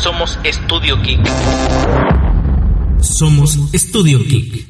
Somos Estudio Geek. Somos Estudio Geek.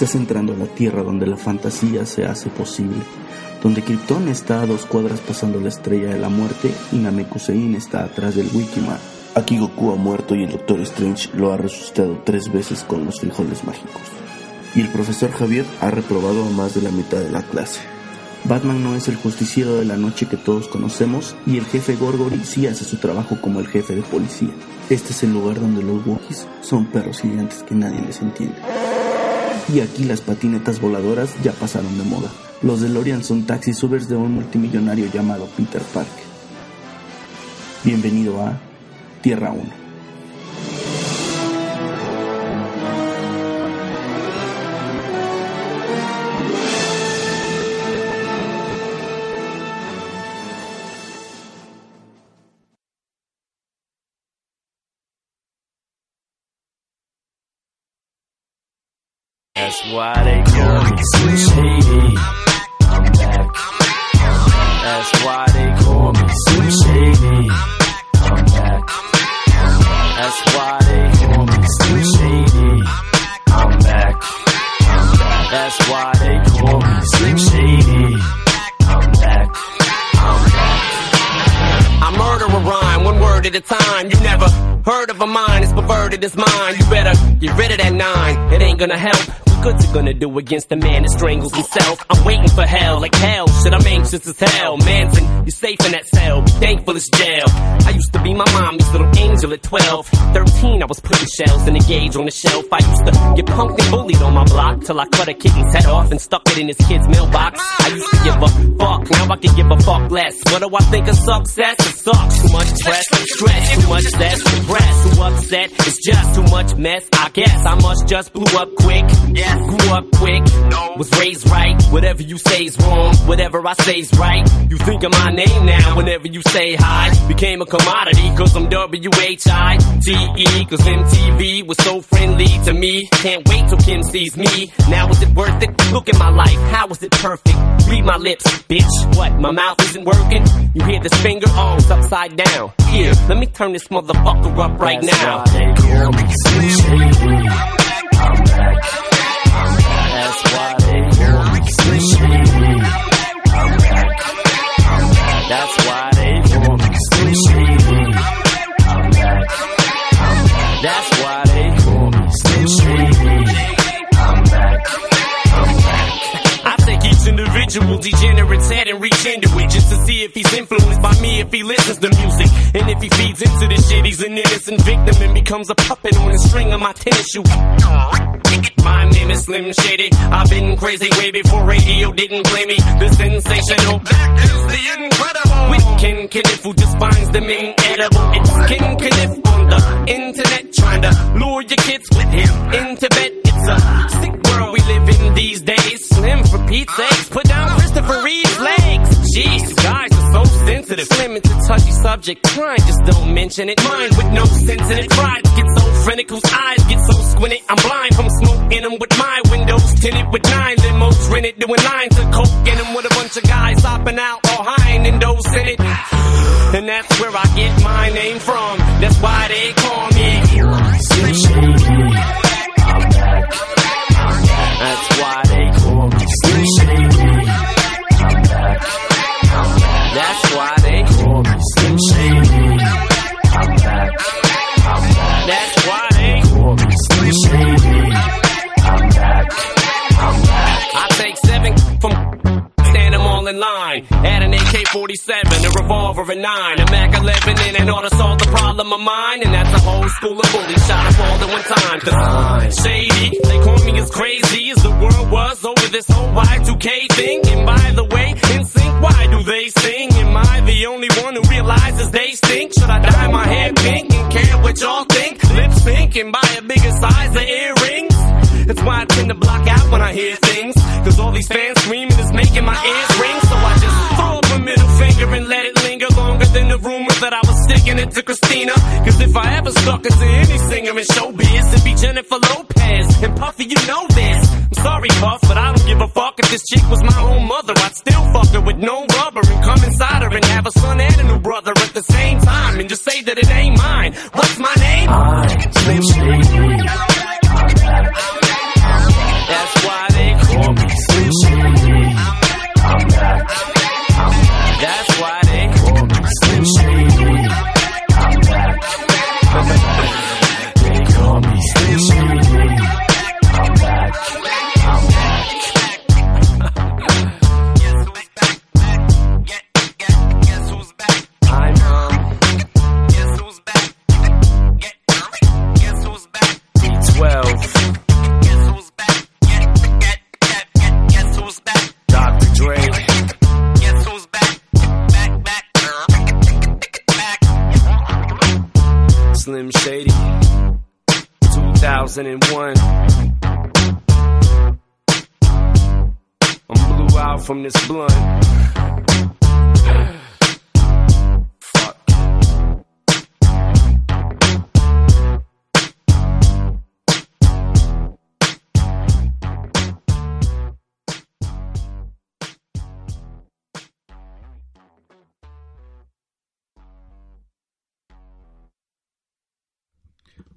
Estás entrando a la tierra donde la fantasía se hace posible, donde Krypton está a dos cuadras pasando la estrella de la muerte y Namekusein está atrás del Wikimar. Aquí Goku ha muerto y el Doctor Strange lo ha resucitado tres veces con los frijoles mágicos. Y el profesor Javier ha reprobado a más de la mitad de la clase. Batman no es el justiciero de la noche que todos conocemos y el jefe Gorgory sí hace su trabajo como el jefe de policía. Este es el lugar donde los Wookiees son perros gigantes que nadie les entiende. Y aquí las patinetas voladoras ya pasaron de moda. Los DeLorean son taxi subers de un multimillonario llamado Peter Parker. Bienvenido a Tierra 1. That's why they call me Shady. I'm back. That's why they call me Shady. I'm back. That's why they call me Shady. I'm back. That's why they call me Slim Shady. I'm back. I'm back. I murder a rhyme, one word at a time. You never heard of a mind, it's perverted as mine. You better get rid of that nine, it ain't gonna help. Good's it gonna do against a man that strangles himself? I'm waiting for hell, like hell, shit, I'm anxious as hell. Manson, you're safe in that cell, be thankful it's jail. I used to be my mommy's little angel at 12. 13, I was putting shells in a gauge on the shelf. I used to get punked and bullied on my block till I cut a kitten's head off and stuck it in his kid's mailbox. I used to give a fuck, now I can give a fuck less. What do I think of success? It sucks. Too much stress, stress, too much stress, depressed, too upset. It's just too much mess. I guess I must just blew up quick. Yeah, grew up quick. no. Was raised right. Whatever you say is wrong. Whatever I right. You think of my name now whenever you say hi. Became a commodity cause I'm W-H-I-T-E. Cause MTV was so friendly to me. Can't wait till Kim sees me. Now is it worth it? Look at my life. How is it perfect? Read my lips, bitch. What? My mouth isn't working? You hear this finger? Oh, it's upside down. Here, let me turn this motherfucker up right That's now. why they call me Slim Shady. I'm back. That's why individual degenerates head and reach into it just to see if he's influenced by me, if he listens to music. And if he feeds into the shit, he's an innocent victim and becomes a puppet on the string of my tennis shoe. My name is Slim Shady. I've been crazy way before radio didn't play me. The sensational, that is the incredible. With Ken Kniff, who just finds the main edible. It's Ken Kniff on the internet, trying to lure your kids with him into bed. It's a sick world these days. Slim for Pete's sakes, put down Christopher Reeve's legs. Jeez, guys are so sensitive. Slim, it's a touchy subject. Try and just don't mention it. Mine with no sense in it. Pride get so frantic, whose eyes get so squinted. I'm blind from smoke in them with my windows tinted with nine limos rented. Doing lines of coke in them with a bunch of guys hopping out all high and those in it. And that's where I get my name from. That's why they call me Slim Shady. 47, a revolver, a 9, a Mac 11 in an all to solve the problem of mine. And that's a whole school of bullies shot up all at one time. Cause I'm shady, they call me as crazy as the world was oh, over this whole Y2K thing. And by the way, in sync, why do they sing? Am I the only one who realizes they stink? Should I dye my hair pink and care what y'all think? Lip sync and buy a bigger size of earrings? That's why I tend to block out when I hear things. Cause all these fans screaming is making my ears ring. Longer than the rumor that I was sticking it to Christina. Cause if I ever stuck it to any singer in showbiz, it'd be Jennifer Lopez. And Puffy, you know this. I'm sorry, Puff, but I don't give a fuck if this chick was my own mother. I'd still fuck her with no rubber and come inside her and have a son and a new brother at the same time. And just say that it ain't mine. What's my name? I'm Slim Shady. 2001 I'm blew out from this blunt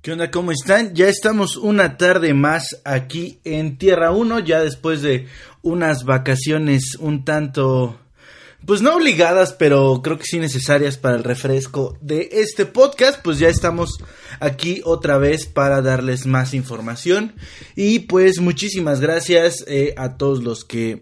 ¿Qué onda? ¿Cómo están? Ya estamos una tarde más aquí en Tierra 1, ya después de unas vacaciones un tanto, pues no obligadas, pero creo que sí necesarias para el refresco de este podcast, pues ya estamos aquí otra vez para darles más información y pues muchísimas gracias eh, a todos los que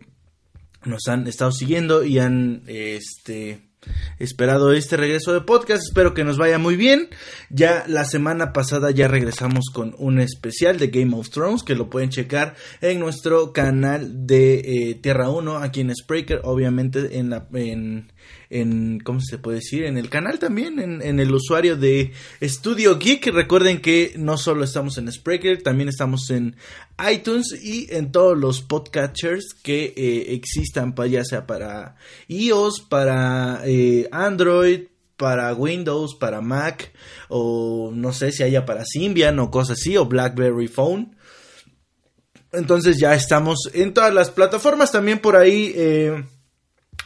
nos han estado siguiendo y han, este esperado este regreso de podcast. Espero que nos vaya muy bien. Ya la semana pasada ya regresamos con un especial de Game of Thrones que lo pueden checar en nuestro canal de eh, Tierra 1 aquí en Spreaker, obviamente en la en en cómo se puede decir en el canal también en, en el usuario de Studio Geek. Recuerden que no solo estamos en Spreaker también estamos en iTunes y en todos los podcatchers que eh, existan ya sea para iOS para eh, Android para Windows, para Mac, o no sé si haya para Symbian o cosas así, o BlackBerry Phone. Entonces ya estamos en todas las plataformas, también por ahí eh,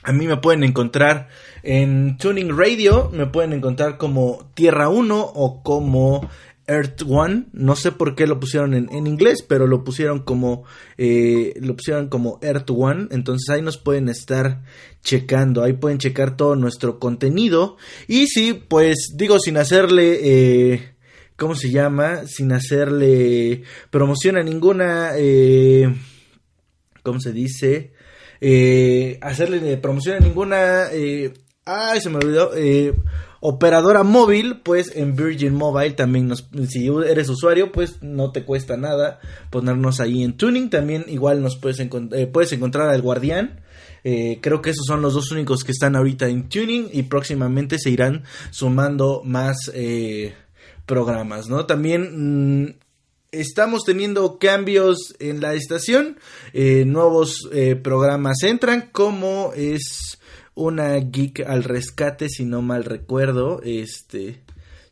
a mí me pueden encontrar en Tuning Radio, me pueden encontrar como Tierra 1 o como Earth One. No sé por qué lo pusieron en, en inglés, pero lo pusieron como eh, lo pusieron como Earth One. Entonces ahí nos pueden estar checando, ahí pueden checar todo nuestro contenido. Y sí, pues digo sin hacerle eh, ¿cómo se llama? Sin hacerle promoción a ninguna eh, ¿cómo se dice? Eh, hacerle promoción a ninguna... Eh, ay, se me olvidó. Eh, operadora móvil, pues en Virgin Mobile también nos, si eres usuario, pues no te cuesta nada ponernos ahí en tuning. También igual nos puedes, eh, puedes encontrar al guardián. Creo que esos son los dos únicos que están ahorita en tuning y próximamente se irán sumando más programas, ¿no? También mm, estamos teniendo cambios en la estación, nuevos programas entran como es una geek al rescate, si no mal recuerdo, este,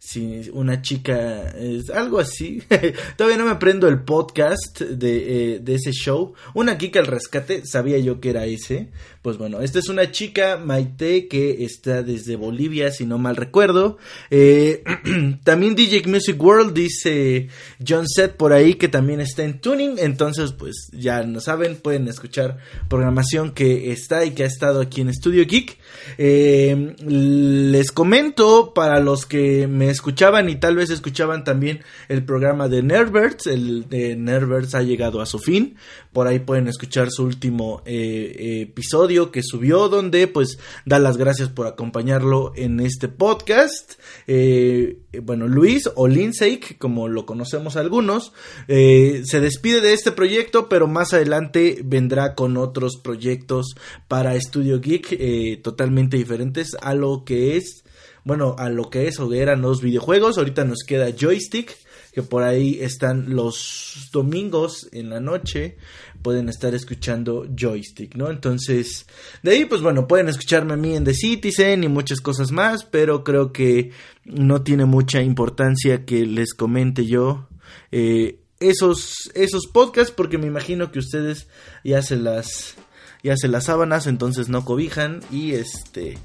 si una chica es algo así. Todavía no me aprendo el podcast de, eh, de, ese show. Una geek al rescate, sabía yo que era ese. Pues bueno, esta es una chica, Maite, que está desde Bolivia, si no mal recuerdo. Eh, también DJ Music World dice John Set por ahí que también está en tuning. Entonces, pues ya no saben, pueden escuchar programación que está y que ha estado aquí en Studio Geek. Eh, les comento para los que me escuchaban y tal vez escuchaban también el programa de Nerverts. El de Nerverts ha llegado a su fin. Por ahí pueden escuchar su último eh, episodio que subió donde pues da las gracias por acompañarlo en este podcast. Eh, bueno, Luis o Lindsay, como lo conocemos algunos, eh, se despide de este proyecto, pero más adelante vendrá con otros proyectos para Studio Geek totalmente diferentes a lo que es, bueno, a lo que es o eran los videojuegos. Ahorita nos queda Joystick que por ahí están los domingos en la noche pueden estar escuchando joystick, ¿no? Entonces, de ahí, pues bueno, pueden escucharme a mí en The Citizen y muchas cosas más, pero creo que no tiene mucha importancia que les comente yo eh, esos, esos podcasts, porque me imagino que ustedes ya se las, ya se las sábanas, entonces no cobijan y este,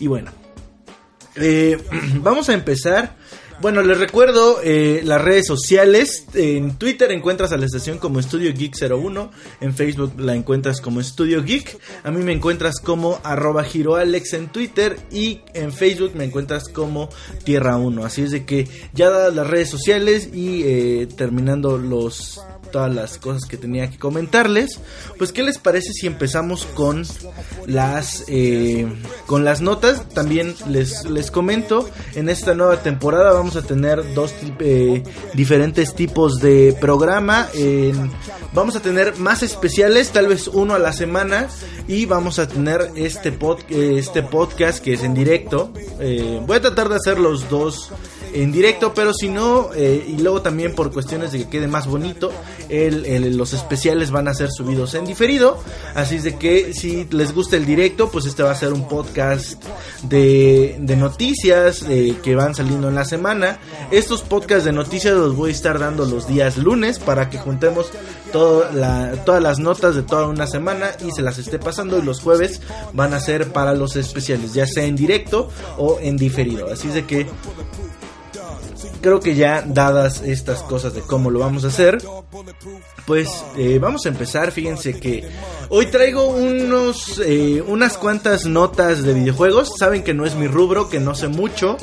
y bueno, eh, vamos a empezar bueno, les recuerdo eh, las redes sociales. En Twitter encuentras a la estación como Estudio Geek 01. En Facebook la encuentras como Estudio Geek. A mí me encuentras como arroba giroalex en Twitter. Y en Facebook me encuentras como Tierra 1. Así es de que ya dadas las redes sociales y eh, terminando los todas las cosas que tenía que comentarles. Pues, ¿qué les parece si empezamos con las eh, con las notas? También les, les comento, en esta nueva temporada vamos a tener dos eh, diferentes tipos de programa. vamos a tener más especiales, tal vez uno a la semana. Y vamos a tener este, pod, este podcast que es en directo. Eh, voy a tratar de hacer los dos en directo, pero si no, eh, y luego también por cuestiones de que quede más bonito, los especiales van a ser subidos en diferido. Así es de que si les gusta el directo, pues este va a ser un podcast de, noticias eh, que van saliendo en la semana. Estos podcasts de noticias los voy a estar dando los días lunes para que juntemos todas las notas de toda una semana y se las esté pasando. Y los jueves van a ser para los especiales, ya sea en directo o en diferido. Así es de que creo que ya dadas estas cosas de cómo lo vamos a hacer, pues eh, vamos a empezar. Fíjense que hoy traigo unos, eh, unas cuantas notas de videojuegos. Saben que no es mi rubro, que no sé mucho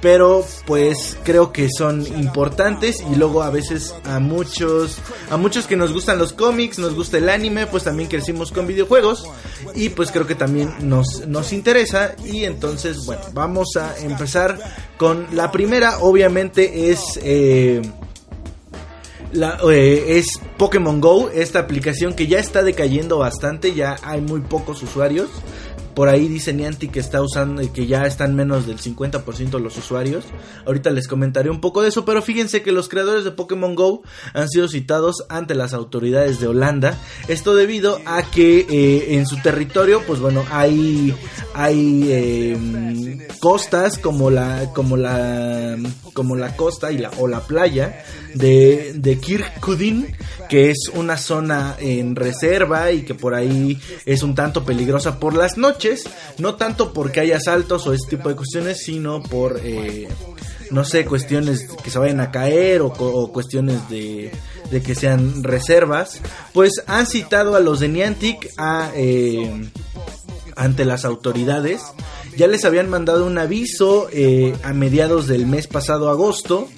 pero pues creo que son importantes y luego a veces a muchos a muchos que nos gustan los cómics, nos gusta el anime, pues también crecimos con videojuegos y pues creo que también nos nos interesa y entonces bueno, vamos a empezar con la primera, obviamente es eh, la, eh, es Pokémon Go, esta aplicación que ya está decayendo bastante, ya hay muy pocos usuarios. Por ahí dice Niantic que está usando y que ya están menos del 50% los usuarios. Ahorita les comentaré un poco de eso, pero fíjense que los creadores de Pokémon Go han sido citados ante las autoridades de Holanda. Esto debido a que eh, en su territorio, pues bueno, hay hay em, costas como la como la como la costa y la o la playa de de Kirkudin que es una zona en reserva y que por ahí es un tanto peligrosa por las noches, no tanto porque hay asaltos o ese tipo de cuestiones, sino por, eh, no sé, cuestiones que se vayan a caer o, cuestiones de, de, que sean reservas, pues han citado a los de Niantic a, eh, ante las autoridades. Ya les habían mandado un aviso eh, a mediados del mes pasado agosto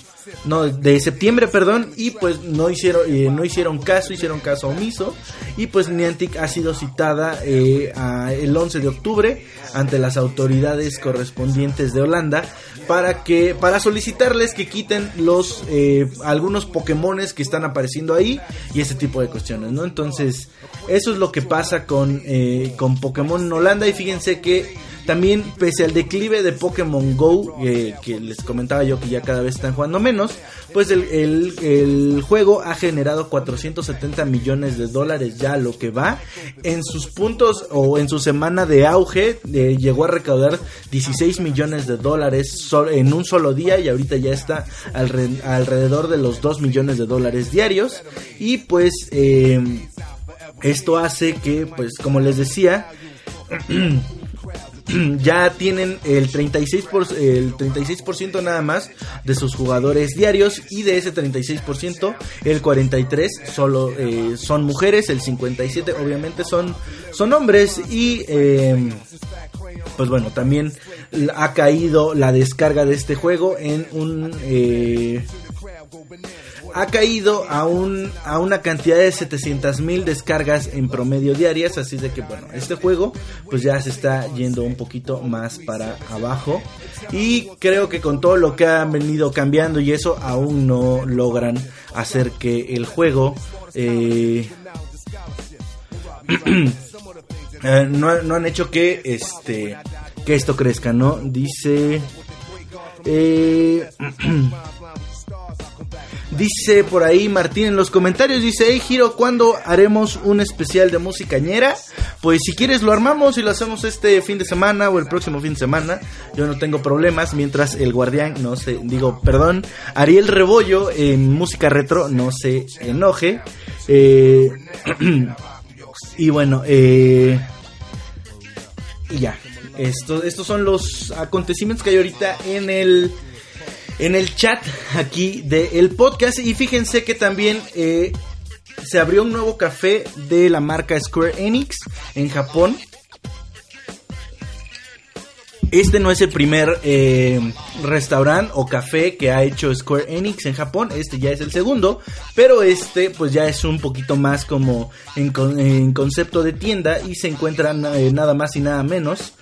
no, de septiembre, perdón, y pues no hicieron, eh, no hicieron caso, hicieron caso omiso, y pues Niantic ha sido citada eh, a el 11 de octubre ante las autoridades correspondientes de Holanda para que para solicitarles que quiten los eh, algunos Pokémones que están apareciendo ahí y ese tipo de cuestiones, ¿no? Entonces eso es lo que pasa con eh, con Pokémon en Holanda y fíjense que también, pese al declive de Pokémon Go, eh, que les comentaba yo que ya cada vez están jugando menos, pues el, el- juego ha generado 470 millones de dólares ya lo que va. En sus puntos o en su semana de auge, eh, llegó a recaudar 16 millones de dólares en un solo día y ahorita ya está alre- alrededor de los 2 millones de dólares diarios. Y pues eh, esto hace que, pues como les decía, ya tienen el 36%, por- el 36% nada más de sus jugadores diarios y de ese 36% el 43 solo eh, son mujeres, el 57 obviamente son, son hombres y eh, pues bueno, también ha caído la descarga de este juego en un... eh, ha caído a, un, a una cantidad de 700 mil descargas en promedio diarias, así de que bueno, este juego pues ya se está yendo un poquito más para abajo y creo que con todo lo que han venido cambiando y eso aún no logran hacer que el juego eh, eh, no, no han hecho que este que esto crezca, ¿no? Dice eh, Dice por ahí Martín en los comentarios, dice, hey Giro, ¿cuándo haremos un especial de musicañera? Pues si quieres lo armamos y lo hacemos este fin de semana o el próximo fin de semana. Yo no tengo problemas, mientras el guardián no se, digo, perdón, Ariel Rebollo en música retro no se enoje. Eh, y bueno, eh, y ya. Esto, estos son los acontecimientos que hay ahorita en el en el chat aquí del podcast. Y fíjense que también eh, se abrió un nuevo café de la marca Square Enix en Japón. Este no es el primer eh, restaurante o café que ha hecho Square Enix en Japón. Este ya es el segundo. Pero este pues ya es un poquito más como en, con- en concepto de tienda. Y se encuentran eh, nada más y nada menos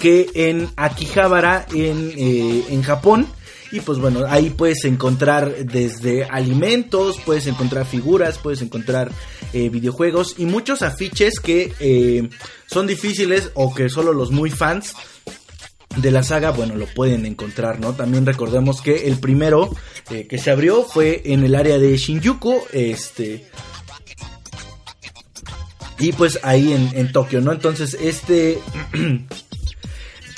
que en Akihabara en, eh, en Japón. Y pues bueno, ahí puedes encontrar desde alimentos, puedes encontrar figuras, puedes encontrar eh, videojuegos y muchos afiches que eh, son difíciles o que solo los muy fans de la saga, bueno, lo pueden encontrar, ¿no? También recordemos que el primero eh, que se abrió fue en el área de Shinjuku, este... Y pues ahí en, en Tokio, ¿no? Entonces, este...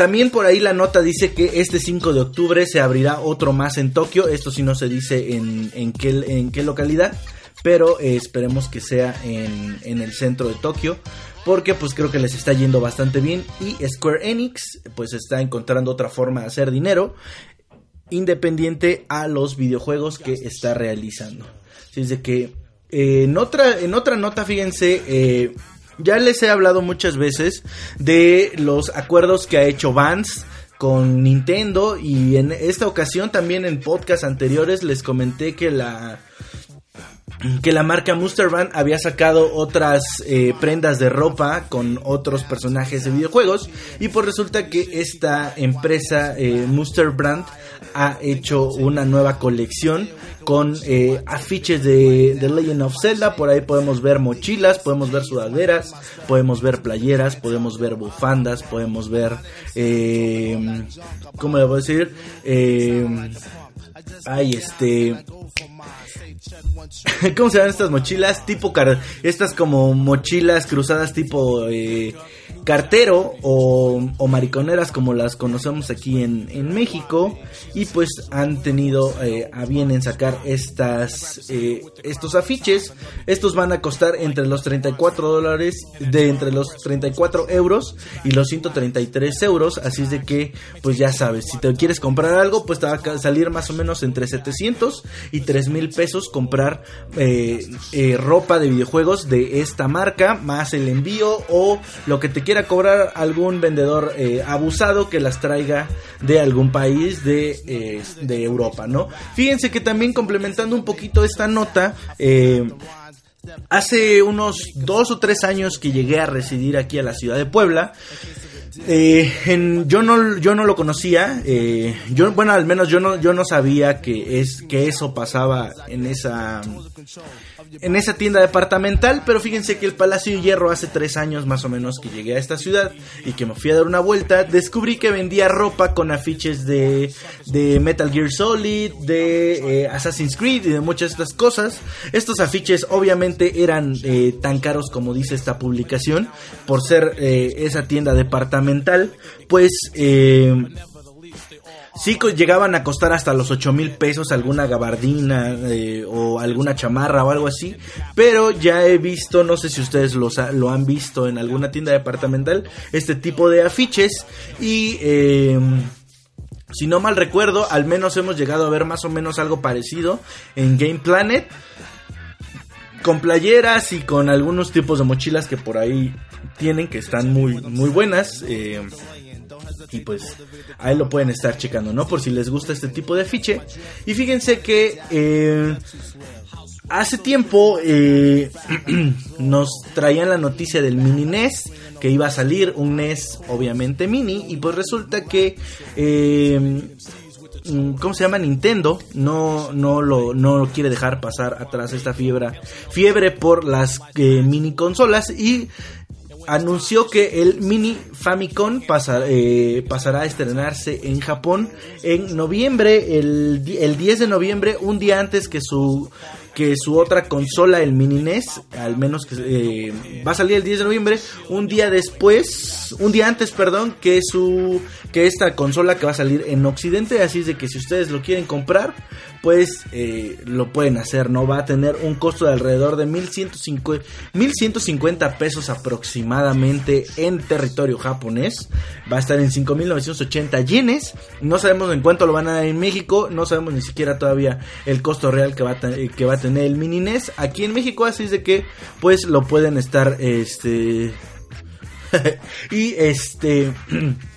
También por ahí la nota dice que este 5 de octubre se abrirá otro más en Tokio. Esto sí no se dice en, en, qué, en qué localidad. Pero eh, esperemos que sea en, en el centro de Tokio. Porque pues creo que les está yendo bastante bien. Y Square Enix pues está encontrando otra forma de hacer dinero. Independiente a los videojuegos que está realizando. Así es de que eh, en, otra, en otra nota, fíjense, eh, ya les he hablado muchas veces de los acuerdos que ha hecho Vance con Nintendo y en esta ocasión también en podcast anteriores les comenté que la que la marca Muster Band había sacado otras eh, prendas de ropa con otros personajes de videojuegos y pues resulta que esta empresa eh, Muster Brand ha hecho una nueva colección con eh, afiches de, de Legend of Zelda, por ahí podemos ver mochilas, podemos ver sudaderas, podemos ver playeras, podemos ver bufandas, podemos ver, eh, ¿cómo le voy a decir? Ay, este... ¿Cómo se llaman estas mochilas? Tipo car estas como mochilas cruzadas tipo eh, cartero o, mariconeras como las conocemos aquí en, en México. Y pues han tenido eh, a bien en sacar estas eh, estos afiches. Estos van a costar entre los 34 dólares de entre los 34 euros y los 133 euros. Así es de que pues ya sabes si te quieres comprar algo pues te va a salir más o menos entre 700 y 3 mil pesos comprar eh, ropa de videojuegos de esta marca más el envío o lo que te quieras quiera cobrar algún vendedor eh, abusado que las traiga de algún país de, eh, de Europa, ¿no? Fíjense que también complementando un poquito esta nota, eh, Hace unos dos o tres años que llegué a residir aquí a la ciudad de Puebla, eh, en, yo no yo no lo conocía eh, yo bueno al menos yo no yo no sabía que es que eso pasaba en esa en esa tienda departamental pero fíjense que el Palacio de Hierro hace tres años más o menos que llegué a esta ciudad y que me fui a dar una vuelta descubrí que vendía ropa con afiches de, de Metal Gear Solid de eh, Assassin's Creed y de muchas de estas cosas. Estos afiches obviamente eran eh, tan caros como dice esta publicación por ser eh, esa tienda departamental. Pues eh, sí llegaban a costar hasta los 8 mil pesos alguna gabardina eh, o alguna chamarra o algo así. Pero ya he visto, no sé si ustedes lo han visto en alguna tienda departamental, este tipo de afiches y... Eh, si no mal recuerdo, al menos hemos llegado a ver más o menos algo parecido en Game Planet con playeras y con algunos tipos de mochilas que por ahí tienen que están muy muy buenas eh, y pues ahí lo pueden estar checando no por si les gusta este tipo de afiche y fíjense que eh, hace tiempo eh, nos traían la noticia del mini NES que iba a salir un NES obviamente mini y pues resulta que Mm, ¿cómo se llama? Nintendo no, no, lo, no quiere dejar pasar atrás esta fiebre, fiebre por las eh, mini consolas y anunció que el mini Famicom eh, pasará a estrenarse en Japón en noviembre, el, el 10 de noviembre, un día antes que su que su otra consola, el Mini NES, al menos que eh, va a salir el 10 de noviembre, un día después, un día antes, perdón, que su que esta consola que va a salir en Occidente, así es de que si ustedes lo quieren comprar, pues eh, lo pueden hacer, ¿no? Va a tener un costo de alrededor de 1150, 1150 pesos aproximadamente en territorio japonés. Va a estar en 5980 yenes. No sabemos en cuánto lo van a dar en México. No sabemos ni siquiera todavía el costo real que va a, que va a tener el mini NES aquí en México. Así es de que, pues lo pueden estar, este. y este.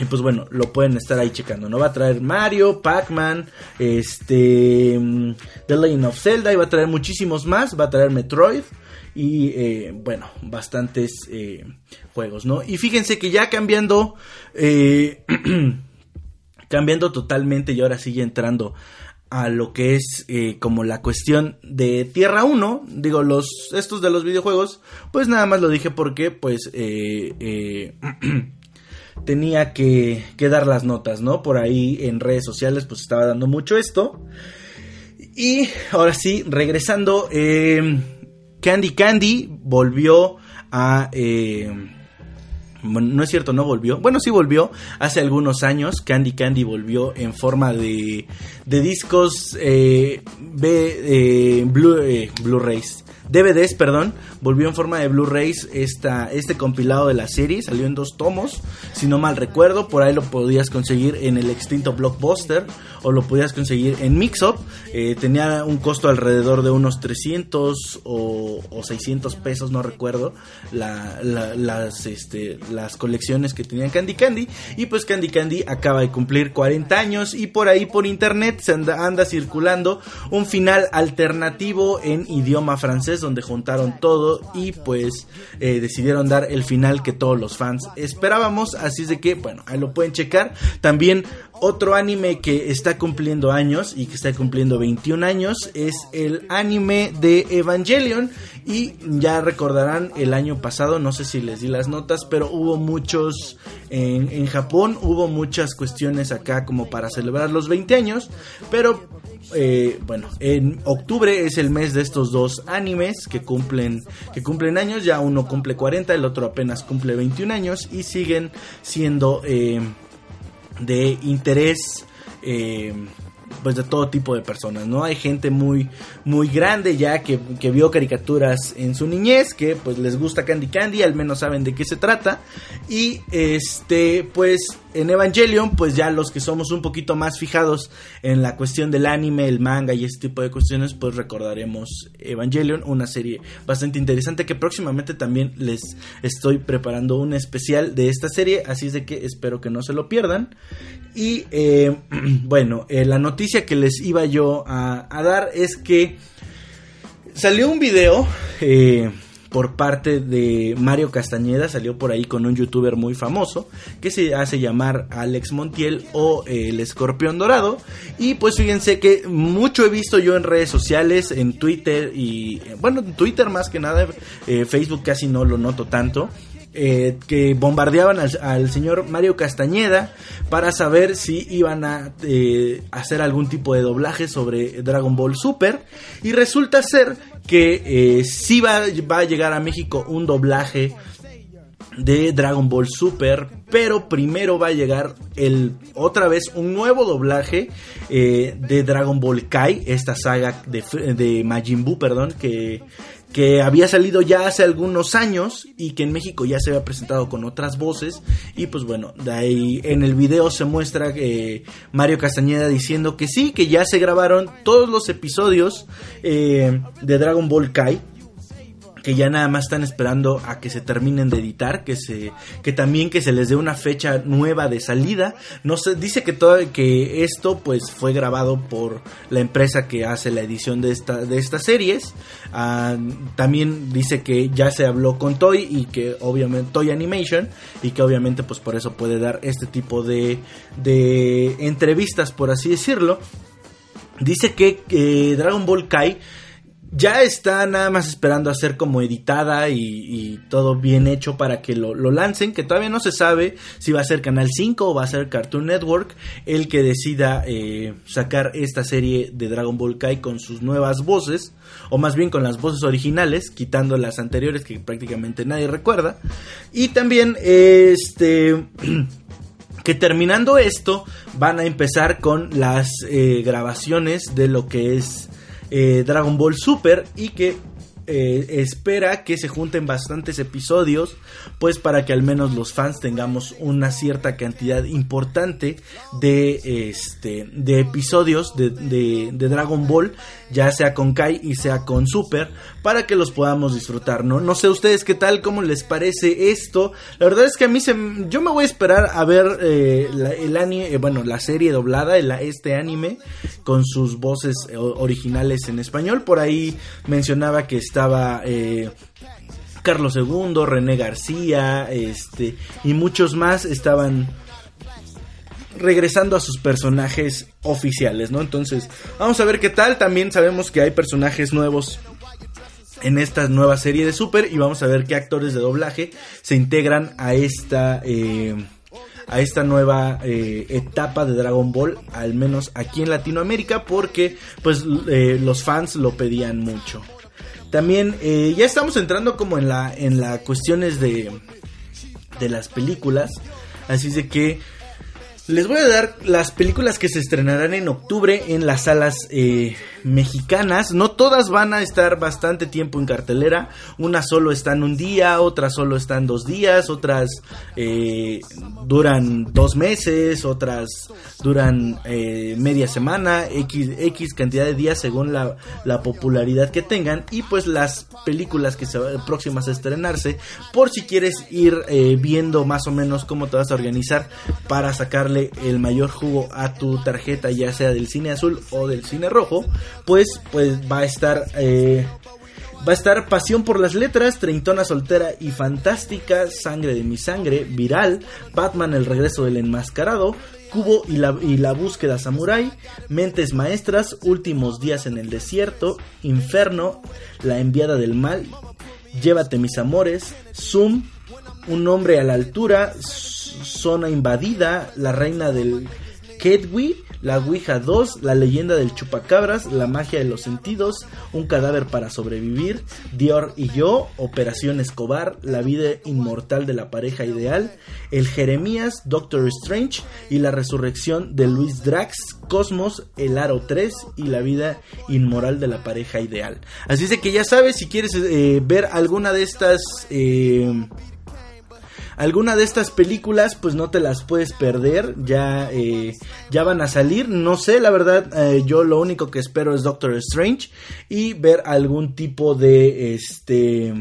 Y pues bueno, lo pueden estar ahí checando, ¿no? Va a traer Mario, Pac-Man, este, mm, The Legend of Zelda y va a traer muchísimos más, va a traer Metroid y eh, bueno, bastantes eh, juegos, ¿no? Y fíjense que ya cambiando, eh, cambiando totalmente y ahora sigue entrando a lo que es como la cuestión de Tierra 1, digo, los, estos de los videojuegos, pues nada más lo dije porque pues... tenía que, dar las notas, ¿no? Por ahí en redes sociales pues estaba dando mucho esto. Y ahora sí, regresando, eh, Candy Candy volvió a... Eh, bueno, no es cierto, no volvió. Bueno, sí volvió. Hace algunos años Candy Candy volvió en forma de, de discos eh, B, Blue, Blu-rays. DVDs, perdón, volvió en forma de Blu-rays este compilado de la serie, salió en dos tomos, si no mal recuerdo, por ahí lo podías conseguir en el extinto Blockbuster o lo podías conseguir en Mixup, eh, tenía un costo alrededor de unos 300 o, 600 pesos, no recuerdo, las, este, las colecciones que tenían Candy Candy, y pues Candy Candy acaba de cumplir 40 años y por ahí por internet se anda, anda circulando un final alternativo en idioma francés donde juntaron todo y pues eh, decidieron dar el final que todos los fans esperábamos. Así es de que, bueno, ahí lo pueden checar. También otro anime que está cumpliendo años y que está cumpliendo 21 años es el anime de Evangelion. Y ya recordarán el año pasado, no sé si les di las notas, pero hubo muchos en, en Japón, hubo muchas cuestiones acá como para celebrar los 20 años. Pero eh, bueno, en octubre es el mes de estos dos animes que cumplen, que cumplen años. Ya uno cumple 40, el otro apenas cumple 21 años y siguen siendo eh, de interés. Eh, pues de todo tipo de personas, ¿no? Hay gente muy, muy grande ya que, que, vio caricaturas en su niñez, que pues les gusta Candy Candy, al menos saben de qué se trata. Y este, pues en Evangelion, pues ya los que somos un poquito más fijados en la cuestión del anime, el manga y este tipo de cuestiones, pues recordaremos Evangelion, una serie bastante interesante que próximamente también les estoy preparando un especial de esta serie, así es de que espero que no se lo pierdan. Y eh, bueno, eh, la noticia que les iba yo a, a, dar es que salió un video. Eh, por parte de Mario Castañeda, salió por ahí con un youtuber muy famoso que se hace llamar Alex Montiel o el escorpión dorado. Y pues fíjense que mucho he visto yo en redes sociales, en Twitter y bueno, en Twitter más que nada, eh, Facebook casi no lo noto tanto. Eh, que bombardeaban al, señor Mario Castañeda para saber si iban a eh, hacer algún tipo de doblaje sobre Dragon Ball Super. Y resulta ser que eh, sí va, va, a llegar a México un doblaje de Dragon Ball Super, pero primero va a llegar el otra vez un nuevo doblaje eh, de Dragon Ball Kai, esta saga de, de Majin Buu, perdón, que que había salido ya hace algunos años y que en México ya se había presentado con otras voces. Y pues bueno, de ahí en el video se muestra eh, Mario Castañeda diciendo que sí, que ya se grabaron todos los episodios eh, de Dragon Ball Kai que ya nada más están esperando a que se terminen de editar, que se que también que se les dé una fecha nueva de salida. No se dice que todo que esto pues fue grabado por la empresa que hace la edición de esta de estas series. Ah, también dice que ya se habló con Toy y que obviamente Toy Animation y que obviamente pues por eso puede dar este tipo de de entrevistas por así decirlo. Dice que eh, Dragon Ball Kai ya está nada más esperando a ser como editada y, y todo bien hecho para que lo, lo, lancen, que todavía no se sabe si va a ser Canal 5 o va a ser Cartoon Network el que decida eh, sacar esta serie de Dragon Ball Kai con sus nuevas voces, o más bien con las voces originales, quitando las anteriores que prácticamente nadie recuerda. Y también este... que terminando esto van a empezar con las eh, grabaciones de lo que es eh, Dragon Ball Super y que eh, espera que se junten bastantes episodios, pues para que al menos los fans tengamos una cierta cantidad importante de, este, de episodios de, de, Dragon Ball, ya sea con Kai y sea con Super, para que los podamos disfrutar, ¿no? No sé ustedes qué tal, cómo les parece esto. La verdad es que a mí se, yo me voy a esperar a ver eh, la, el anime, eh, bueno, la serie doblada, el, este anime, con sus voces originales en español. Por ahí mencionaba que está estaba eh, Carlos II, René García, este, y muchos más estaban regresando a sus personajes oficiales, ¿no? Entonces, vamos a ver qué tal. También sabemos que hay personajes nuevos en esta nueva serie de Super y vamos a ver qué actores de doblaje se integran a esta eh, a esta nueva eh, etapa de Dragon Ball, al menos aquí en Latinoamérica, porque pues eh, los fans lo pedían mucho. También eh, ya estamos entrando como en la en las cuestiones de de las películas, así de que les voy a dar las películas que se estrenarán en octubre en las salas eh, mexicanas. No todas van a estar bastante tiempo en cartelera. Unas solo están un día, otras solo están dos días, otras eh, duran dos meses, otras duran eh, media semana, X, X cantidad de días según la, la popularidad que tengan. Y pues las películas que se próximas a estrenarse, por si quieres ir eh, viendo más o menos cómo te vas a organizar para sacarle el mayor jugo a tu tarjeta, ya sea del cine azul o del cine rojo, pues, pues va a estar... Eh, va a estar Pasión por las Letras, Treintona Soltera y Fantástica, Sangre de mi Sangre, Viral, Batman El Regreso del Enmascarado, Cubo y la, y la Búsqueda Samurai, Mentes Maestras, Últimos Días en el Desierto, Inferno, La Enviada del Mal, Llévate mis amores, Zoom, Un hombre a la altura, Zona Invadida, La Reina del Kedwi, La Ouija 2, La Leyenda del Chupacabras, La Magia de los Sentidos, Un Cadáver para Sobrevivir, Dior y Yo, Operación Escobar, La Vida Inmortal de la Pareja Ideal, El Jeremías, Doctor Strange y La Resurrección de Luis Drax, Cosmos, El Aro 3 y La Vida Inmoral de la Pareja Ideal. Así es que ya sabes, si quieres eh, ver alguna de estas... Eh, alguna de estas películas pues no te las puedes perder, ya, eh, ya van a salir, no sé, la verdad eh, yo lo único que espero es Doctor Strange y ver algún tipo de este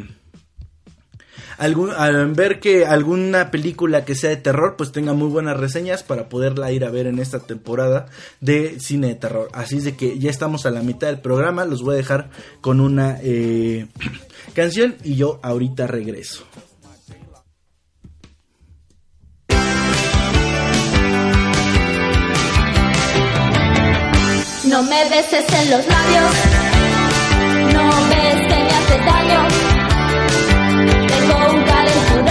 algún, al ver que alguna película que sea de terror pues tenga muy buenas reseñas para poderla ir a ver en esta temporada de cine de terror. Así es de que ya estamos a la mitad del programa, los voy a dejar con una eh, canción y yo ahorita regreso. No me beses en los labios, no ves me hace daño. Tengo un calenturón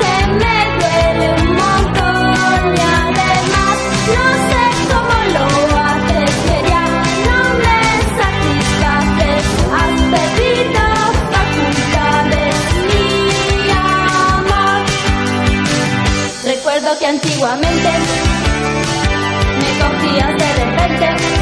que me duele un montón y además no sé cómo lo haces, que ya no me satisfaces. Has perdido facultades, mi amor. Recuerdo que antiguamente de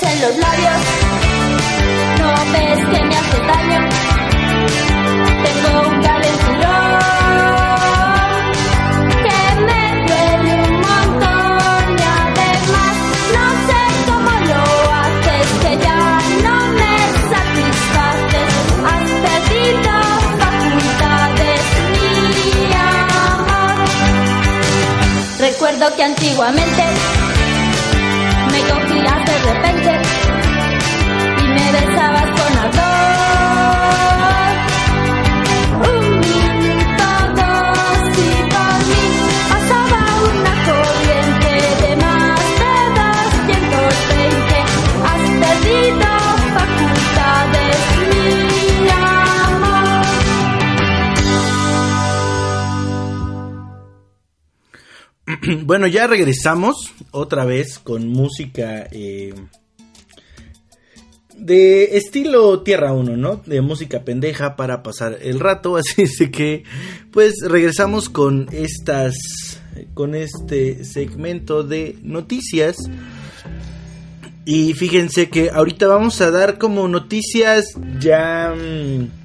En los labios, no ves que me hace daño. Tengo un calenturón que me duele un montón y además no sé cómo lo haces, que ya no me satisfaces. Has perdido facultades, mi amor. Recuerdo que antiguamente bueno, ya regresamos otra vez con música eh, de estilo Tierra 1, ¿no? De música pendeja para pasar el rato. Así es que, pues regresamos con estas, con este segmento de noticias. Y fíjense que ahorita vamos a dar como noticias ya... mm,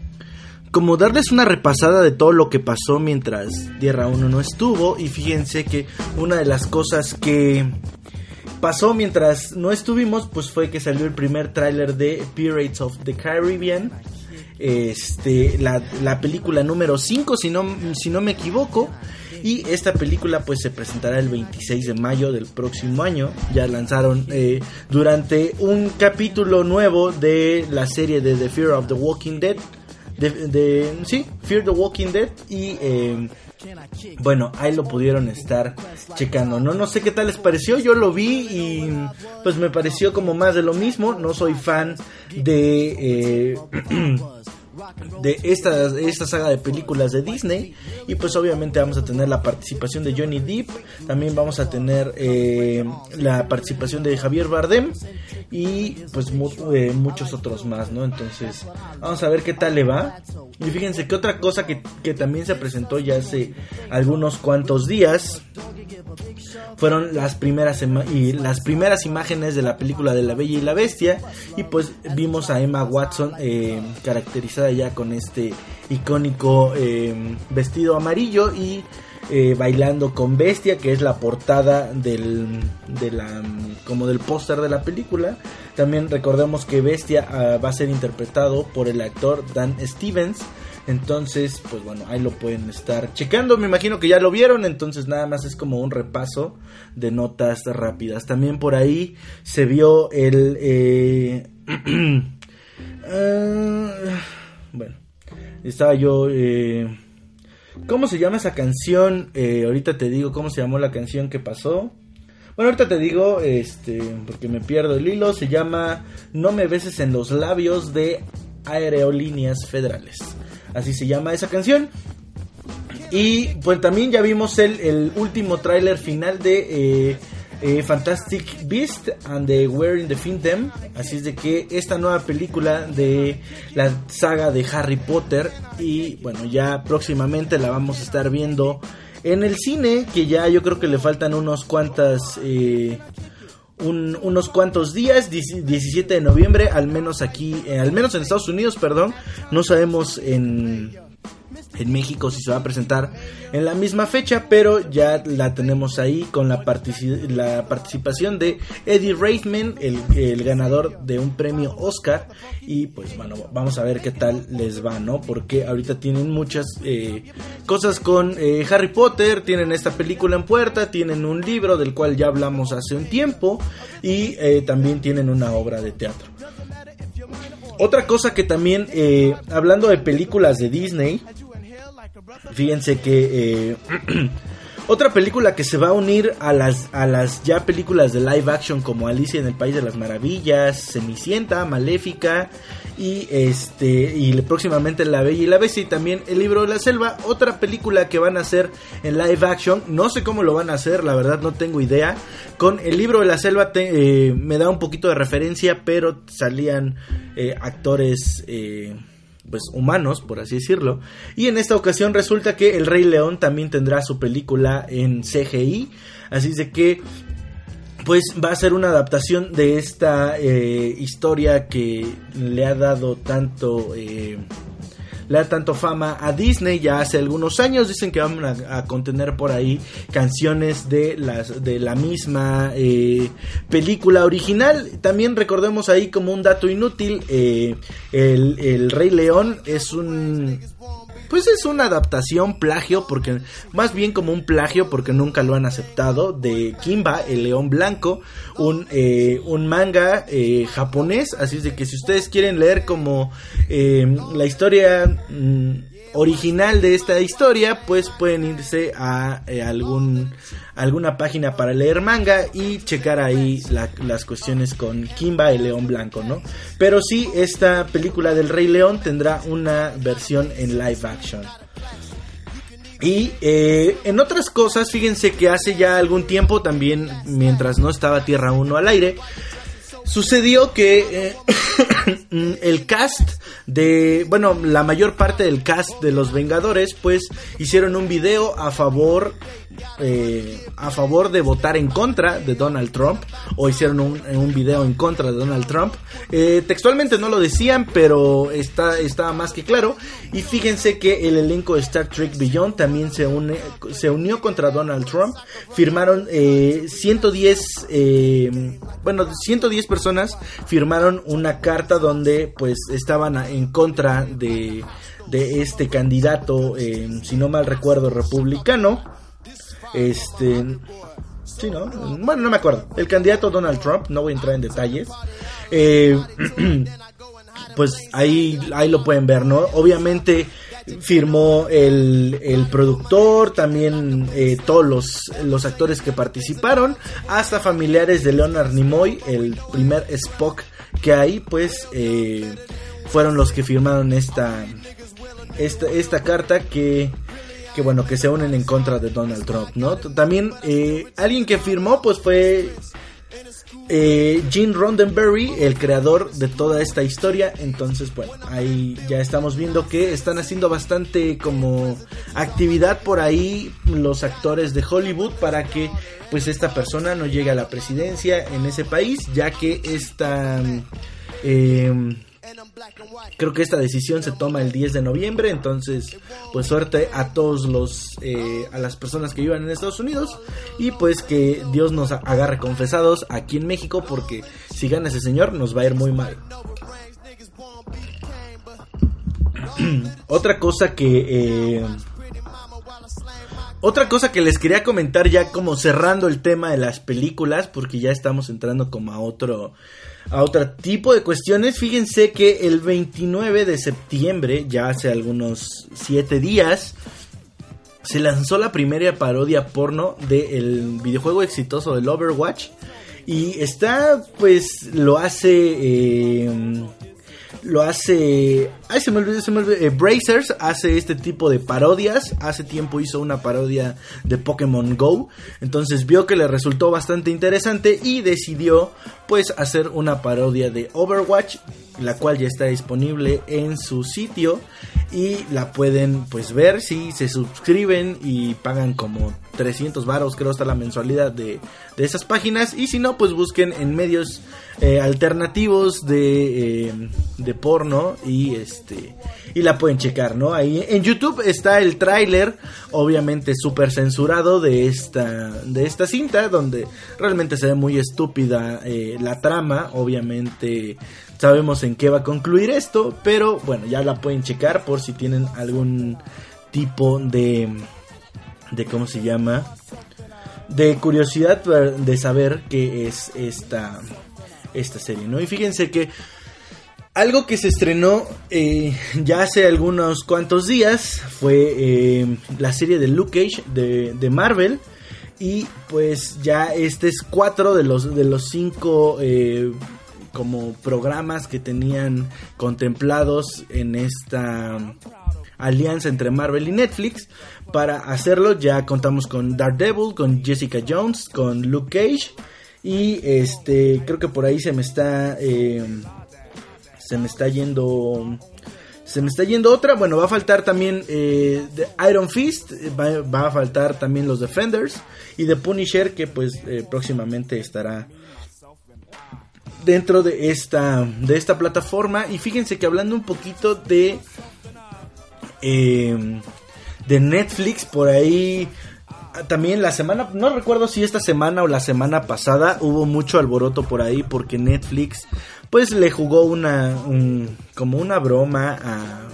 como darles una repasada de todo lo que pasó mientras Tierra 1 no estuvo. Y fíjense que una de las cosas que pasó mientras no estuvimos, pues fue que salió el primer tráiler de Pirates of the Caribbean. Este, la, la película número 5, si no, si no me equivoco. Y esta película pues se presentará el 26 de mayo del próximo año. Ya lanzaron eh, durante un capítulo nuevo de la serie de The Fear of the Walking Dead. De, de- sí, Fear the Walking Dead. Y eh, bueno, ahí lo pudieron estar checando. No, no sé qué tal les pareció. Yo lo vi y pues me pareció como más de lo mismo. No soy fan de... eh, de esta, esta saga de películas de Disney. Y pues obviamente vamos a tener la participación de Johnny Depp. También vamos a tener eh, la participación de Javier Bardem. Y pues eh, muchos otros más no entonces vamos a ver qué tal le va. Y fíjense que otra cosa que, que también se presentó ya hace algunos cuantos días fueron las primeras y las primeras imágenes de la película de La Bella y la Bestia. Y pues vimos a Emma Watson eh, caracterizada ya con este icónico eh, vestido amarillo y eh, bailando con Bestia que es la portada del de la como del póster de la película también recordemos que Bestia ah, va a ser interpretado por el actor Dan Stevens Entonces, pues bueno, ahí lo pueden estar checando. Me imagino que ya lo vieron, entonces nada más es como un repaso de notas rápidas. También por ahí se vio el... Eh, ah, bueno, estaba yo... Eh, ¿Cómo se llama esa canción? Eh, ahorita te digo cómo se llamó la canción que pasó. Bueno, ahorita te digo, este, porque me pierdo el hilo, se llama No me beses en los labios de Aerolíneas Federales. Así se llama esa canción. Y pues también ya vimos el, el último tráiler final de eh, eh, Fantastic Beast and the Wearing the Them. Así es de que esta nueva película de la saga de Harry Potter y bueno, ya próximamente la vamos a estar viendo en el cine, que ya yo creo que le faltan unos cuantas... Eh, unos cuantos días, 17 de noviembre, al menos aquí, eh, al menos en Estados Unidos, perdón, no sabemos en, en México si se va a presentar en la misma fecha, pero ya la tenemos ahí con la, la participación de Eddie Reitman, el, ganador de un premio Oscar. Y pues bueno, vamos a ver qué tal les va, ¿no? Porque ahorita tienen muchas eh, cosas con eh, Harry Potter, tienen esta película en puerta, tienen un libro del cual ya hablamos hace un tiempo y eh, también tienen una obra de teatro. Otra cosa que también, hablando de películas de Disney, Fíjense que eh, otra película que se va a unir a las, a las ya películas de live action como Alicia en el País de las Maravillas, Cenicienta, Maléfica y este y próximamente La Bella y la Bestia y también El Libro de la Selva, otra película que van a hacer en live action, no sé cómo lo van a hacer, la verdad no tengo idea. Con El Libro de la Selva eh, me da un poquito de referencia, pero salían eh, actores pues humanos, por así decirlo. Y en esta ocasión resulta que El Rey León también tendrá su película en CGI. Así de que pues va a ser una adaptación de esta eh, historia que le ha dado tanto eh, le da tanto fama a Disney ya hace algunos años. Dicen que van a, contener por ahí canciones de, las, de la misma eh, película original. También recordemos ahí como un dato inútil, eh, el, el Rey León es un pues es una adaptación plagio porque más bien como un plagio porque nunca lo han aceptado de Kimba el león blanco un, eh, un manga eh, japonés. Así es de que si ustedes quieren leer como eh, la historia mm, original de esta historia, pues pueden irse a eh, algún alguna página para leer manga y checar ahí las cuestiones con Kimba el león blanco, ¿no? Pero sí, esta película del Rey León tendrá una versión en live action. Y eh, en otras cosas, fíjense que hace ya algún tiempo, también mientras no estaba Tierra 1 al aire, Sucedió que eh, el cast de, bueno, la mayor parte del cast de los Vengadores, pues hicieron un video a favor eh, a favor de votar en contra de Donald Trump o hicieron un, un video en contra de Donald Trump. Eh, textualmente no lo decían, pero está, más que claro. Y fíjense que el elenco de Star Trek Beyond también se, une, se unió contra Donald Trump. Firmaron 110, eh, bueno, 110 personas firmaron una carta donde pues estaban en contra de de este candidato, si no mal recuerdo, republicano. Este. Sí, ¿no? Bueno, no me acuerdo. El candidato Donald Trump, no voy a entrar en detalles. Eh, pues ahí, ahí lo pueden ver, ¿no? Obviamente firmó el, el productor, también eh, todos los, los, actores que participaron, hasta familiares de Leonard Nimoy, el primer Spock que hay, pues eh, fueron los que firmaron esta, esta, esta carta que que bueno, que se unen en contra de Donald Trump, ¿no? También eh, alguien que firmó pues fue eh, Gene Roddenberry, el creador de toda esta historia. Entonces, bueno, ahí ya estamos viendo que están haciendo bastante como actividad por ahí los actores de Hollywood para que pues esta persona no llegue a la presidencia en ese país, ya que esta... Eh, Creo que esta decisión se toma el 10 de noviembre, entonces pues suerte a todos los, eh, a las personas que vivan en Estados Unidos y pues que Dios nos agarre confesados aquí en México porque si gana ese señor nos va a ir muy mal. otra cosa que... eh, otra cosa que les quería comentar ya como cerrando el tema de las películas, porque ya estamos entrando como a otro, a otro tipo de cuestiones. Fíjense que el 29 de septiembre, ya hace algunos 7 días, se lanzó la primera parodia porno del videojuego exitoso del Overwatch. Y está, pues, lo hace... eh, lo hace. Ay, se me olvidó, se me olvidó. eh, Brazers hace este tipo de parodias. Hace tiempo hizo una parodia de Pokémon Go. Entonces vio que le resultó bastante interesante y decidió, pues, hacer una parodia de Overwatch. La cual ya está disponible en su sitio. Y la pueden, pues, ver si se suscriben y pagan como 300 varos, creo, está la mensualidad de, de esas páginas. Y si no, pues busquen en medios eh, alternativos de, eh, de porno y este y la pueden checar, ¿no? Ahí en YouTube está el tráiler, obviamente súper censurado de esta de esta cinta, donde realmente se ve muy estúpida eh, la trama, obviamente sabemos en qué va a concluir esto, pero bueno, ya la pueden checar por si tienen algún tipo de de cómo se llama de curiosidad de saber qué es esta esta serie, ¿no? Y fíjense que algo que se estrenó eh, ya hace algunos cuantos días fue eh, la serie de Luke Cage de, de Marvel. Y pues ya este es cuatro de los, de los cinco eh, como programas que tenían contemplados en esta alianza entre Marvel y Netflix. Para hacerlo ya contamos con Daredevil, con Jessica Jones, con Luke Cage. Y este, creo que por ahí se me está. eh, se me está yendo. Se me está yendo otra. Bueno, va a faltar también eh, de Iron Fist. eh, Va, va a faltar también los Defenders. Y de Punisher, que pues próximamente estará dentro de esta, de esta plataforma. Y fíjense que hablando un poquito de. De Netflix, por ahí también la semana, no recuerdo si esta semana o la semana pasada hubo mucho alboroto por ahí porque Netflix pues le jugó una un- como una broma a-